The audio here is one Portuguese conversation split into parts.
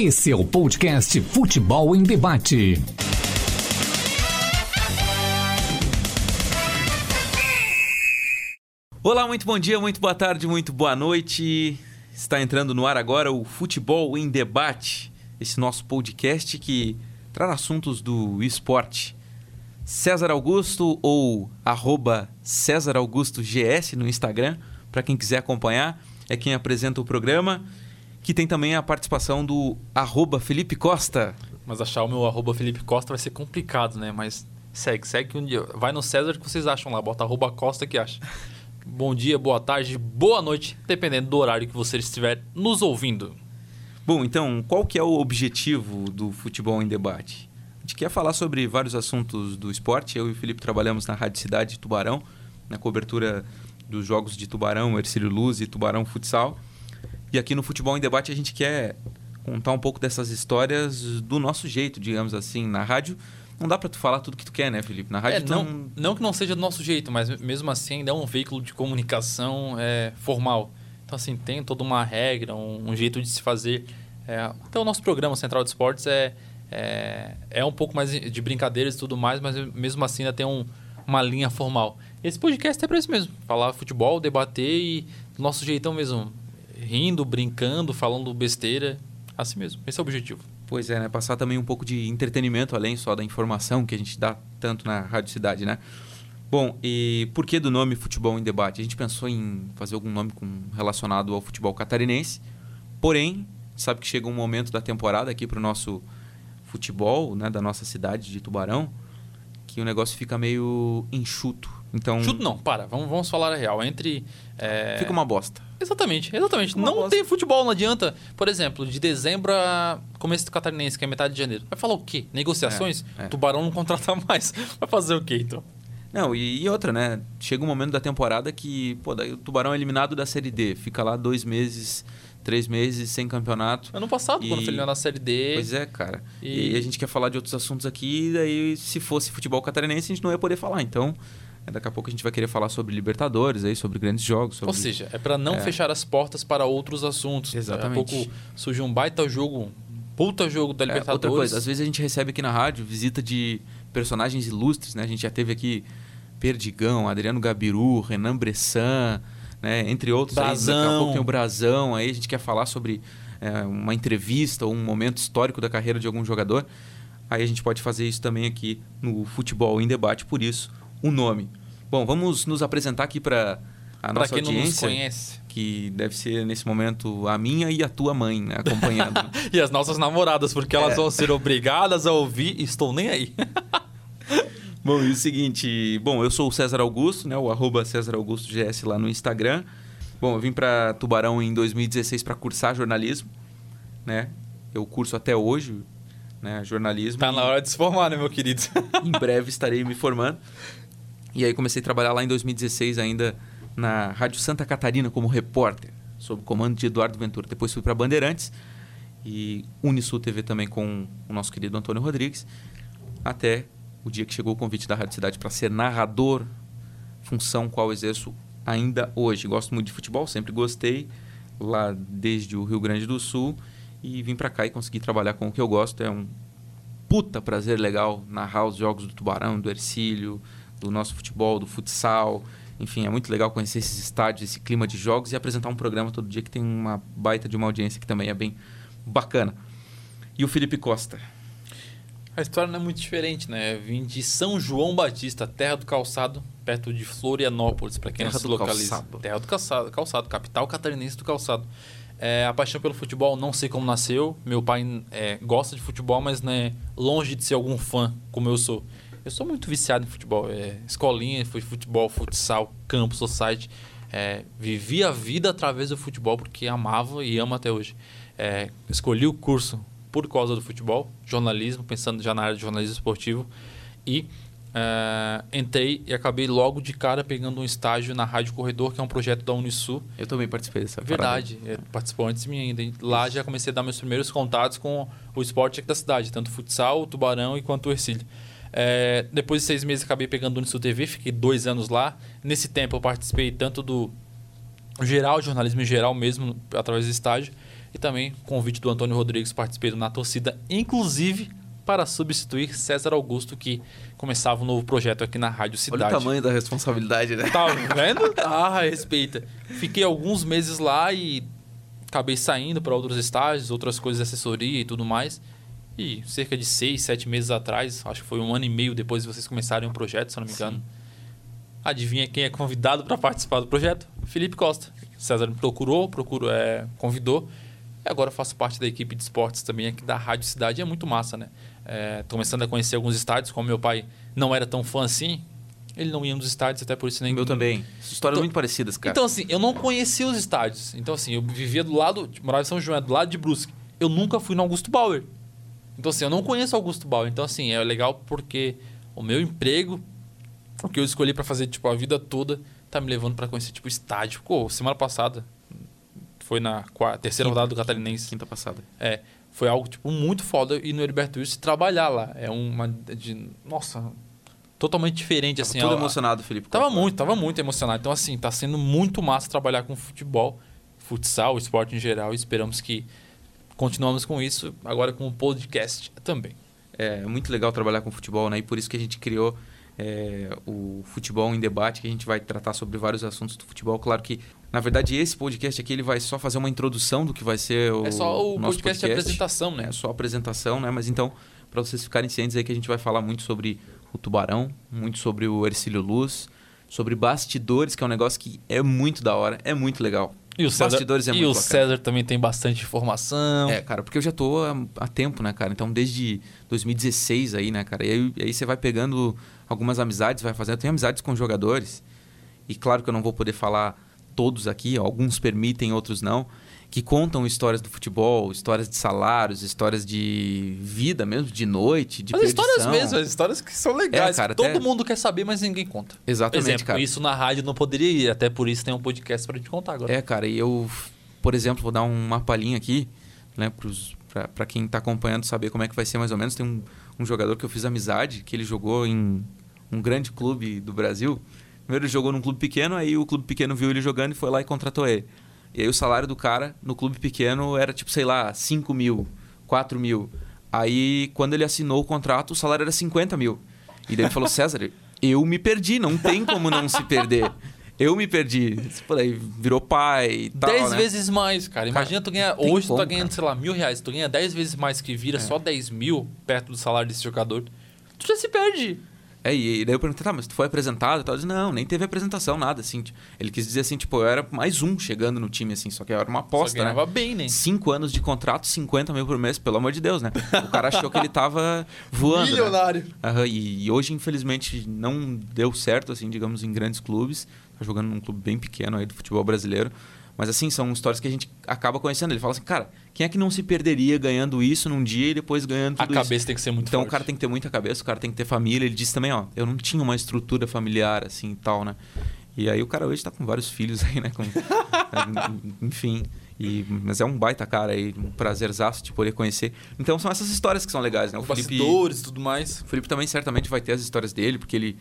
Esse é o podcast Futebol em Debate. Olá, muito bom dia, muito boa tarde, muito boa noite. Está entrando no ar agora o Futebol em Debate, esse nosso podcast que traz assuntos do esporte. César Augusto ou arroba César Augusto GS no Instagram, para quem quiser acompanhar, é quem apresenta o programa, que tem também a participação do arroba Felipe Costa. Mas achar o meu arroba Felipe Costa vai ser complicado, né? Mas segue, segue um dia. Vai no César que vocês acham lá, bota arroba Costa que acha. Bom dia, boa tarde, boa noite, dependendo do horário que você estiver nos ouvindo. Bom, então, qual que é o objetivo do Futebol em Debate? A gente quer falar sobre vários assuntos do esporte. Eu e o Felipe trabalhamos na Rádio Cidade de Tubarão, na cobertura dos jogos de Tubarão, Ercílio Luz e Tubarão Futsal. E aqui no Futebol em Debate a gente quer contar um pouco dessas histórias do nosso jeito, digamos assim, na rádio não dá para tu falar tudo que tu quer, né, Felipe? Na rádio é, não, não... não que não seja do nosso jeito, mas mesmo assim ainda é um veículo de comunicação é, formal. Então, assim, tem toda uma regra, um, um jeito de se fazer. É, até o nosso programa Central de Esportes é, é, é um pouco mais de brincadeiras e tudo mais, mas mesmo assim ainda tem um, uma linha formal. Esse podcast é para isso mesmo. Falar futebol, debater e do nosso jeitão mesmo. Rindo, brincando, falando besteira. Assim mesmo. Esse é o objetivo. Pois é, né? Passar também um pouco de entretenimento além só da informação que a gente dá tanto na Rádio Cidade, né? Bom, e por que do nome Futebol em Debate? A gente pensou em fazer algum nome com, relacionado ao futebol catarinense, porém, sabe que chega um momento da temporada aqui para o nosso futebol, né, da nossa cidade de Tubarão, que o negócio fica meio enxuto. Então, enxuto não, para, vamos, vamos falar a real. Entre. É... Fica uma bosta. Exatamente, exatamente. Uma não bosta. tem futebol, não adianta. Por exemplo, de dezembro a começo do catarinense, que é metade de janeiro. Vai falar o quê? Negociações? É, é. Tubarão não contrata mais. Vai fazer o quê, então? Não, e, e, outra, né? Chega um momento da temporada que, pô, daí o Tubarão é eliminado da Série D. Fica lá dois meses, três meses sem campeonato. Ano passado, e... quando foi eliminado na Série D. Pois é, cara. E... e a gente quer falar de outros assuntos aqui, daí se fosse futebol catarinense a gente não ia poder falar. Então, Daqui a pouco a gente vai querer falar sobre Libertadores, aí, sobre grandes jogos. Sobre... Ou seja, é para não é. fechar as portas para outros assuntos. Exatamente. Daqui a pouco surge um baita jogo, um puta jogo da Libertadores. É, outra coisa, às vezes a gente recebe aqui na rádio visita de personagens ilustres, né? A gente já teve aqui Perdigão, Adriano Gabiru, Renan Bressan, né? entre outros. Brasão. Aí, daqui a pouco tem o Brasão, aí a gente quer falar sobre é, uma entrevista ou um momento histórico da carreira de algum jogador. Aí a gente pode fazer isso também aqui no Futebol em Debate, por isso o nome. Bom, vamos nos apresentar aqui para a nossa quem audiência. Não nos conhece. Que deve ser, nesse momento, a minha e a tua mãe, né, acompanhando. e as nossas namoradas, porque elas é. vão ser obrigadas a ouvir Estou Nem Aí. bom, e o seguinte... Bom, eu sou o César Augusto, né, o arroba César Augusto GS lá no Instagram. Bom, eu vim para Tubarão em 2016 para cursar jornalismo, né? Eu curso até hoje, né, jornalismo. Tá na hora de se formar, né, meu querido? em breve estarei me formando. E aí comecei a trabalhar lá em 2016 ainda na Rádio Santa Catarina como repórter, sob o comando de Eduardo Ventura. Depois fui para Bandeirantes e Unisul TV também com o nosso querido Antônio Rodrigues, até o dia que chegou o convite da Rádio Cidade para ser narrador, função qual exerço ainda hoje. Gosto muito de futebol, sempre gostei, lá desde o Rio Grande do Sul, e vim para cá e consegui trabalhar com o que eu gosto. É um puta prazer legal narrar os jogos do Tubarão, do Ercílio, do nosso futebol, do futsal. Enfim, é muito legal conhecer esses estádios, esse clima de jogos e apresentar um programa todo dia que tem uma baita de uma audiência que também é bem bacana. E o Felipe Costa? A história não é muito diferente, né? Eu vim de São João Batista, terra do calçado, perto de Florianópolis, para quem terra não se localiza. Calçado. Terra do calçado, calçado, capital catarinense do calçado. É, a paixão pelo futebol, não sei como nasceu. Meu pai é, gosta de futebol, mas né, longe de ser algum fã, como eu sou. Eu sou muito viciado em futebol. É, escolinha, futebol, futsal, campo, society. É, vivi a vida através do futebol porque amava e amo até hoje. É, escolhi o curso por causa do futebol, jornalismo, pensando já na área de jornalismo esportivo. E é, entrei e acabei logo de cara pegando um estágio na Rádio Corredor, que é um projeto da Unisul. Eu também participei dessa Verdade, é, participou antes de mim ainda. Lá já comecei a dar meus primeiros contatos com o esporte aqui da cidade, tanto futsal, tubarão e quanto o Ercílio. É, depois de seis meses acabei pegando o Unisul TV, fiquei dois anos lá. Nesse tempo eu participei tanto do geral, jornalismo em geral mesmo, através do estágio, E também convite do Antônio Rodrigues, participei Na Torcida, inclusive para substituir César Augusto, que começava um novo projeto aqui na Rádio Cidade. Olha o tamanho da responsabilidade, né? Tá vendo? Ah, respeita. Fiquei alguns meses lá e acabei saindo para outros estágios, outras coisas de assessoria e tudo mais. E cerca de seis, sete meses atrás, acho que foi um ano e meio depois de vocês começarem o um projeto, se eu não me engano. Sim. Adivinha quem é convidado para participar do projeto? Felipe Costa. César me procurou, procurou, é, convidou. E agora faço parte da equipe de esportes também aqui da Rádio Cidade. E é muito massa, né? É, começando a conhecer alguns estádios, como meu pai não era tão fã assim, ele não ia nos estádios, até por isso nem. Meu também. Histórias então, muito parecidas, cara. Então, assim, eu não conhecia os estádios. Então, assim, eu vivia do lado, morava em São João, do lado de Brusque. Eu nunca fui no Augusto Bauer. Então, assim, eu não conheço Augusto Bauer. Então, assim, é legal porque o meu emprego, o que eu escolhi para fazer, tipo, a vida toda, tá me levando para conhecer, tipo, estádio. Pô, semana passada, foi na quarta, terceira quinta, rodada do Catarinense. Quinta passada. É, foi algo, tipo, muito foda ir no Heriberto Wilson trabalhar lá. É uma, de, nossa, totalmente diferente, assim. Tava emocionado, Felipe. Tava muito, tava muito emocionado. Então, assim, tá sendo muito massa trabalhar com futebol, futsal, esporte em geral. E esperamos que continuamos com isso agora com o podcast também. É, é muito legal trabalhar com futebol, né? E por isso que a gente criou é, o Futebol em Debate, que a gente vai tratar sobre vários assuntos do futebol. Claro que, na verdade, esse podcast aqui ele vai só fazer uma introdução do que vai ser o. É só o, o nosso podcast, podcast de apresentação, né? É só apresentação, né? Mas então, para vocês ficarem cientes aí que a gente vai falar muito sobre o Tubarão, muito sobre o Ercílio Luz, sobre bastidores, que é um negócio que é muito da hora, é muito legal. E o César, Bastidores é e o César também tem bastante informação. É, cara, porque eu já tô há, há, tempo, né, cara? Então, desde 2016 aí, né, cara? E aí, aí você vai pegando algumas amizades, vai fazendo. Eu tenho amizades com jogadores. E claro que eu não vou poder falar todos aqui, alguns permitem, outros não que contam histórias do futebol, histórias de salários, histórias de vida mesmo, de noite, de perdição. histórias mesmo, histórias que são legais. É, cara, todo até... mundo quer saber, mas ninguém conta. Exatamente, exemplo, cara. Isso na rádio não poderia ir, até por isso tem um podcast para te contar agora. É, cara, e eu, por exemplo, vou dar uma palhinha aqui, né, para quem está acompanhando saber como é que vai ser mais ou menos. Tem um, um jogador que eu fiz amizade, que ele jogou em um grande clube do Brasil. Primeiro ele jogou num clube pequeno, aí o clube pequeno viu ele jogando e foi lá e contratou ele. E aí o salário do cara no clube pequeno era tipo, sei lá, 5 mil, 4 mil. Aí quando ele assinou o contrato, o salário era 50 mil. E daí ele falou, César, eu me perdi, não tem como não se perder. Eu me perdi. Aí, virou pai e tal. 10 né? vezes mais, cara. Imagina cara, tu ganhar. Hoje como, tu tá ganhando, cara. sei lá, mil reais. Tu ganha 10 vezes mais que vira é. só 10 mil perto do salário desse jogador. Tu já se perde. É, e, daí eu perguntei, tá, mas tu foi apresentado e tal? Ele disse, não, nem teve apresentação, nada, assim. Ele quis dizer assim, tipo, eu era mais um chegando no time, assim, só que era uma aposta, só né? bem, né? Cinco anos de contrato, 50 mil por mês, pelo amor de Deus, né? O cara achou que ele tava voando. Né? Milionário. Né? Uhum, e, e, hoje, infelizmente, não deu certo, assim, digamos, em grandes clubes. Tá jogando num clube bem pequeno aí do futebol brasileiro. Mas assim, são histórias que a gente acaba conhecendo. Ele fala assim, cara, quem é que não se perderia ganhando isso num dia e depois ganhando tudo A cabeça isso? tem que ser muito Então forte. o cara tem que ter muita cabeça, o cara tem que ter família. Ele disse também, ó, eu não tinha uma estrutura familiar assim e tal, né? E aí o cara hoje tá com vários filhos aí, né? Com, enfim. E, mas é um baita cara aí, um prazerzaço de poder conhecer. Então são essas histórias que são legais, né? O Felipe, e tudo mais. O Felipe também certamente vai ter as histórias dele, porque ele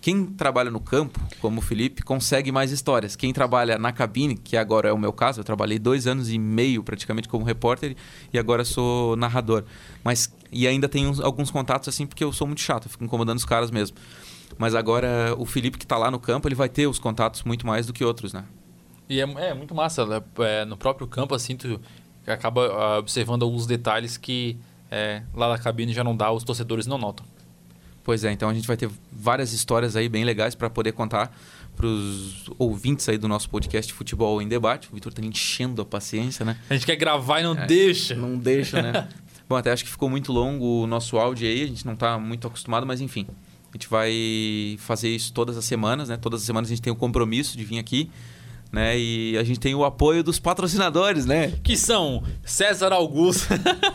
quem trabalha no campo, como o Felipe, consegue mais histórias. Quem trabalha na cabine, que agora é o meu caso, eu trabalhei dois anos e meio praticamente como repórter e agora sou narrador. Mas e ainda tenho alguns contatos assim porque eu sou muito chato, eu fico incomodando os caras mesmo. Mas agora o Felipe que está lá no campo, ele vai ter os contatos muito mais do que outros, né? E é, é muito massa, né? é, no próprio campo assim tu acaba uh, observando alguns detalhes que é, lá na cabine já não dá, os torcedores não notam. Pois é, então a gente vai ter várias histórias aí bem legais para poder contar para os ouvintes aí do nosso podcast Futebol em Debate. O Vitor tá enchendo a paciência, né? A gente quer gravar e não é, deixa. Não deixa, né? Bom, até acho que ficou muito longo o nosso áudio aí, a gente não está muito acostumado, mas enfim. A gente vai fazer isso todas as semanas, né? Todas as semanas a gente tem o compromisso de vir aqui né? E a gente tem o apoio dos patrocinadores, né? Que são César Augusto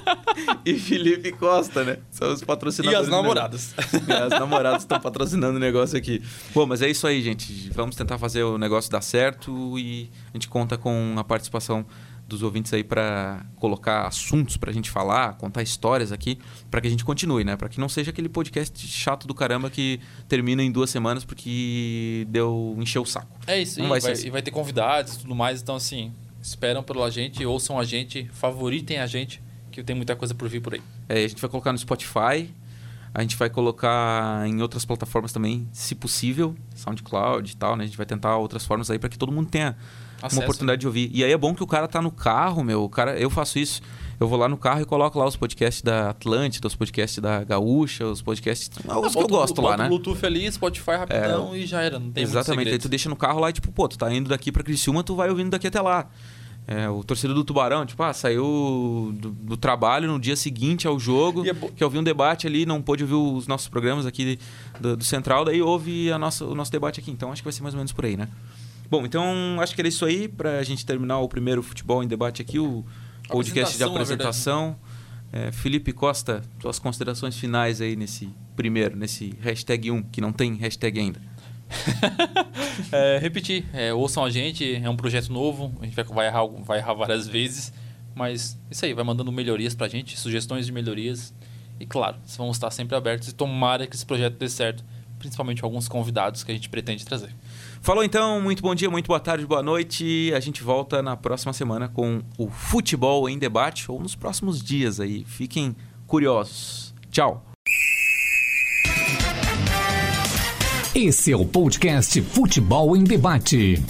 e Felipe Costa, né? São os patrocinadores. E as namoradas. E as namoradas estão patrocinando o negócio aqui. Bom, mas é isso aí, gente. Vamos tentar fazer o negócio dar certo e a gente conta com a participação dos ouvintes aí para colocar assuntos para a gente falar, contar histórias aqui, para que a gente continue, né? Para que não seja aquele podcast chato do caramba que termina em duas semanas porque deu encheu o saco. É isso, não e, vai, vai, assim. e vai ter convidados e tudo mais, então assim, esperam pela gente, ouçam a gente, favoritem a gente, que tem muita coisa por vir por aí. É, a gente vai colocar no Spotify, a gente vai colocar em outras plataformas também, se possível, SoundCloud e tal, né? A gente vai tentar outras formas aí para que todo mundo tenha Acesso. uma oportunidade de ouvir. E aí é bom que o cara tá no carro, meu. O cara, eu faço isso. Eu vou lá no carro e coloco lá os podcasts da Atlântida, os podcasts da Gaúcha, os podcasts. Ah, os que eu gosto lá, né? Bluetooth ali, Spotify rapidão é, e já era. Não tem Exatamente. Aí tu deixa no carro lá e tipo, pô, tu tá indo daqui pra Criciúma, tu vai ouvindo daqui até lá. É, o torcedor do Tubarão, tipo, ah, saiu do, do trabalho no dia seguinte ao jogo, é que ouviu um debate ali, não pôde ouvir os nossos programas aqui do, do Central, daí ouve a nossa, o nosso debate aqui. Então acho que vai ser mais ou menos por aí, né? Bom, então acho que era isso aí para a gente terminar o primeiro futebol em debate aqui, o podcast de apresentação. É, Felipe Costa, suas considerações finais aí nesse primeiro, nesse hashtag 1, que não tem hashtag ainda. é, repetir, é, ouçam a gente, é um projeto novo, a gente vai, vai, errar, vai errar várias vezes, mas isso aí, vai mandando melhorias pra gente, sugestões de melhorias. E claro, vamos estar sempre abertos e tomara que esse projeto dê certo, principalmente alguns convidados que a gente pretende trazer. Falou então, muito bom dia, muito boa tarde, boa noite. A gente volta na próxima semana com o futebol em debate ou nos próximos dias aí. Fiquem curiosos. Tchau. Esse é o podcast Futebol em Debate.